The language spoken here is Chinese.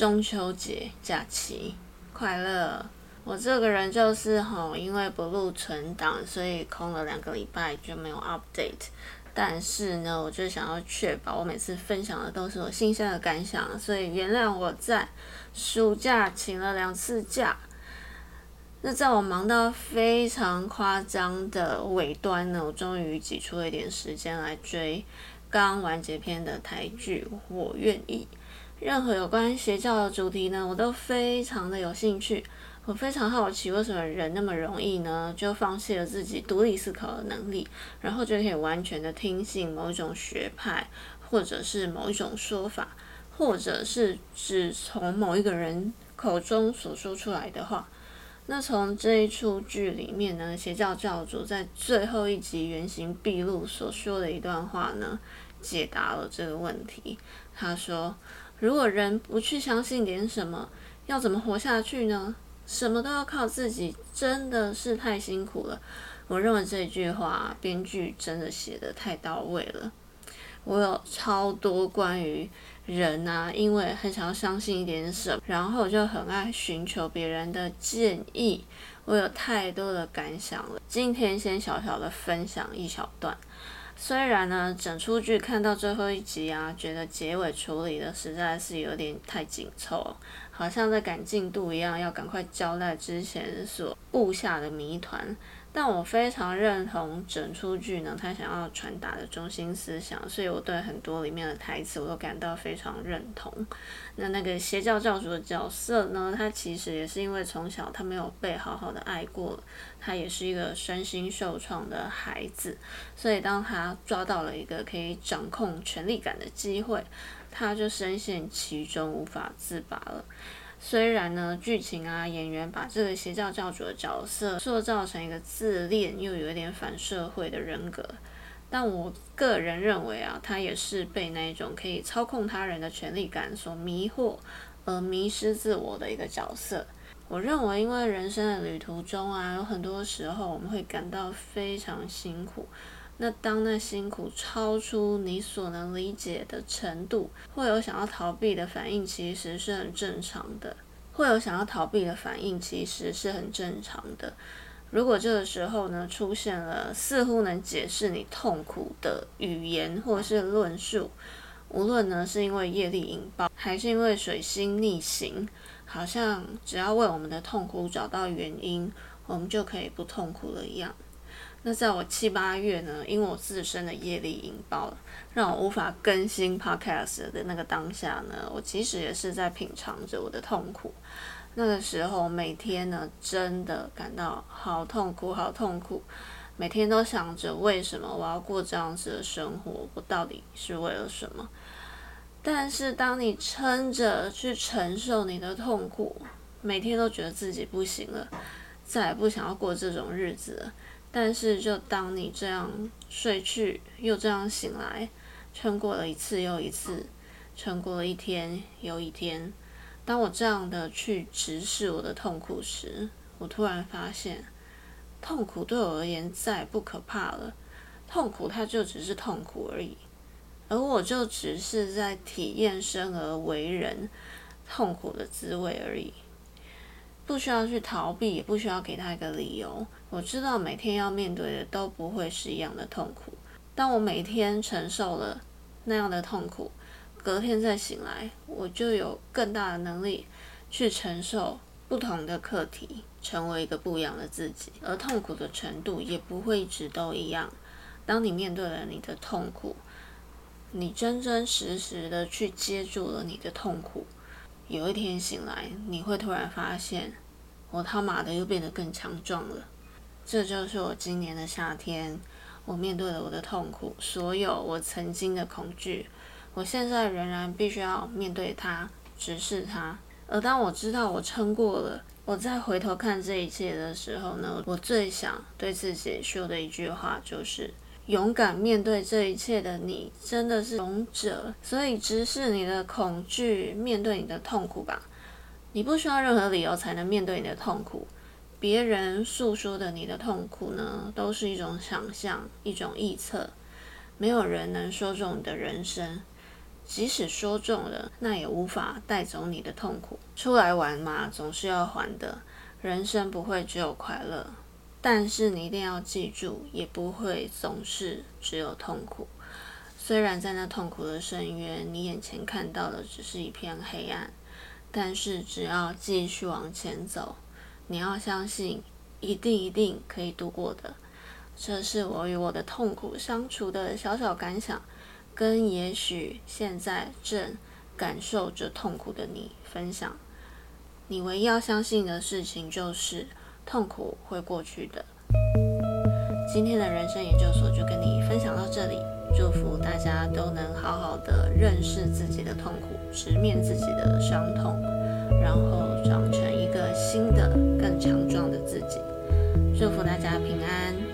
中秋节假期快乐！我这个人就是吼，因为不录存档，所以空了两个礼拜就没有 update。但是呢，我就想要确保我每次分享的都是我新鲜的感想，所以原谅我在暑假请了两次假。那在我忙到非常夸张的尾端呢，我终于挤出了一点时间来追刚完结篇的台剧《我愿意》。任何有关邪教的主题呢，我都非常的有兴趣。我非常好奇，为什么人那么容易呢，就放弃了自己独立思考的能力，然后就可以完全的听信某一种学派，或者是某一种说法，或者是只从某一个人口中所说出来的话。那从这一出剧里面呢，邪教教主在最后一集原形毕露所说的一段话呢，解答了这个问题。他说。如果人不去相信点什么，要怎么活下去呢？什么都要靠自己，真的是太辛苦了。我认为这句话编剧真的写的太到位了。我有超多关于人啊，因为很想要相信一点什么，然后就很爱寻求别人的建议。我有太多的感想了，今天先小小的分享一小段。虽然呢，整出剧看到最后一集啊，觉得结尾处理的实在是有点太紧凑，好像在赶进度一样，要赶快交代之前所布下的谜团。但我非常认同整出剧呢，他想要传达的中心思想，所以我对很多里面的台词我都感到非常认同。那那个邪教教主的角色呢，他其实也是因为从小他没有被好好的爱过，他也是一个身心受创的孩子，所以当他抓到了一个可以掌控权力感的机会，他就深陷其中无法自拔了。虽然呢，剧情啊，演员把这个邪教教主的角色塑造成一个自恋又有一点反社会的人格，但我个人认为啊，他也是被那一种可以操控他人的权力感所迷惑，而迷失自我的一个角色。我认为，因为人生的旅途中啊，有很多时候我们会感到非常辛苦。那当那辛苦超出你所能理解的程度，会有想要逃避的反应，其实是很正常的。会有想要逃避的反应，其实是很正常的。如果这个时候呢，出现了似乎能解释你痛苦的语言或是论述，无论呢是因为业力引爆，还是因为水星逆行，好像只要为我们的痛苦找到原因，我们就可以不痛苦了一样。那在我七八月呢，因为我自身的业力引爆，让我无法更新 podcast 的那个当下呢，我其实也是在品尝着我的痛苦。那个时候每天呢，真的感到好痛苦，好痛苦。每天都想着为什么我要过这样子的生活，我到底是为了什么？但是当你撑着去承受你的痛苦，每天都觉得自己不行了，再也不想要过这种日子了。但是，就当你这样睡去，又这样醒来，撑过了一次又一次，撑过了一天又一天。当我这样的去直视我的痛苦时，我突然发现，痛苦对我而言再不可怕了。痛苦它就只是痛苦而已，而我就只是在体验生而为人痛苦的滋味而已。不需要去逃避，也不需要给他一个理由。我知道每天要面对的都不会是一样的痛苦。当我每天承受了那样的痛苦，隔天再醒来，我就有更大的能力去承受不同的课题，成为一个不一样的自己。而痛苦的程度也不会一直都一样。当你面对了你的痛苦，你真真实实的去接住了你的痛苦。有一天醒来，你会突然发现，我他妈的又变得更强壮了。这就是我今年的夏天，我面对了我的痛苦，所有我曾经的恐惧，我现在仍然必须要面对它，直视它。而当我知道我撑过了，我再回头看这一切的时候呢，我最想对自己说的一句话就是。勇敢面对这一切的你，真的是勇者。所以直视你的恐惧，面对你的痛苦吧。你不需要任何理由才能面对你的痛苦。别人诉说的你的痛苦呢，都是一种想象，一种臆测。没有人能说中你的人生。即使说中了，那也无法带走你的痛苦。出来玩嘛，总是要还的。人生不会只有快乐，但是你一定要记住，也不会总是只有痛苦。虽然在那痛苦的深渊，你眼前看到的只是一片黑暗，但是只要继续往前走，你要相信，一定一定可以度过的。这是我与我的痛苦相处的小小感想，跟也许现在正感受着痛苦的你分享。你唯一要相信的事情就是，痛苦会过去的。今天的人生研究所就跟你分享到这里，祝福大家都能好好的认识自己的痛苦，直面自己的伤痛，然后长成一个新的、更强壮的自己。祝福大家平安。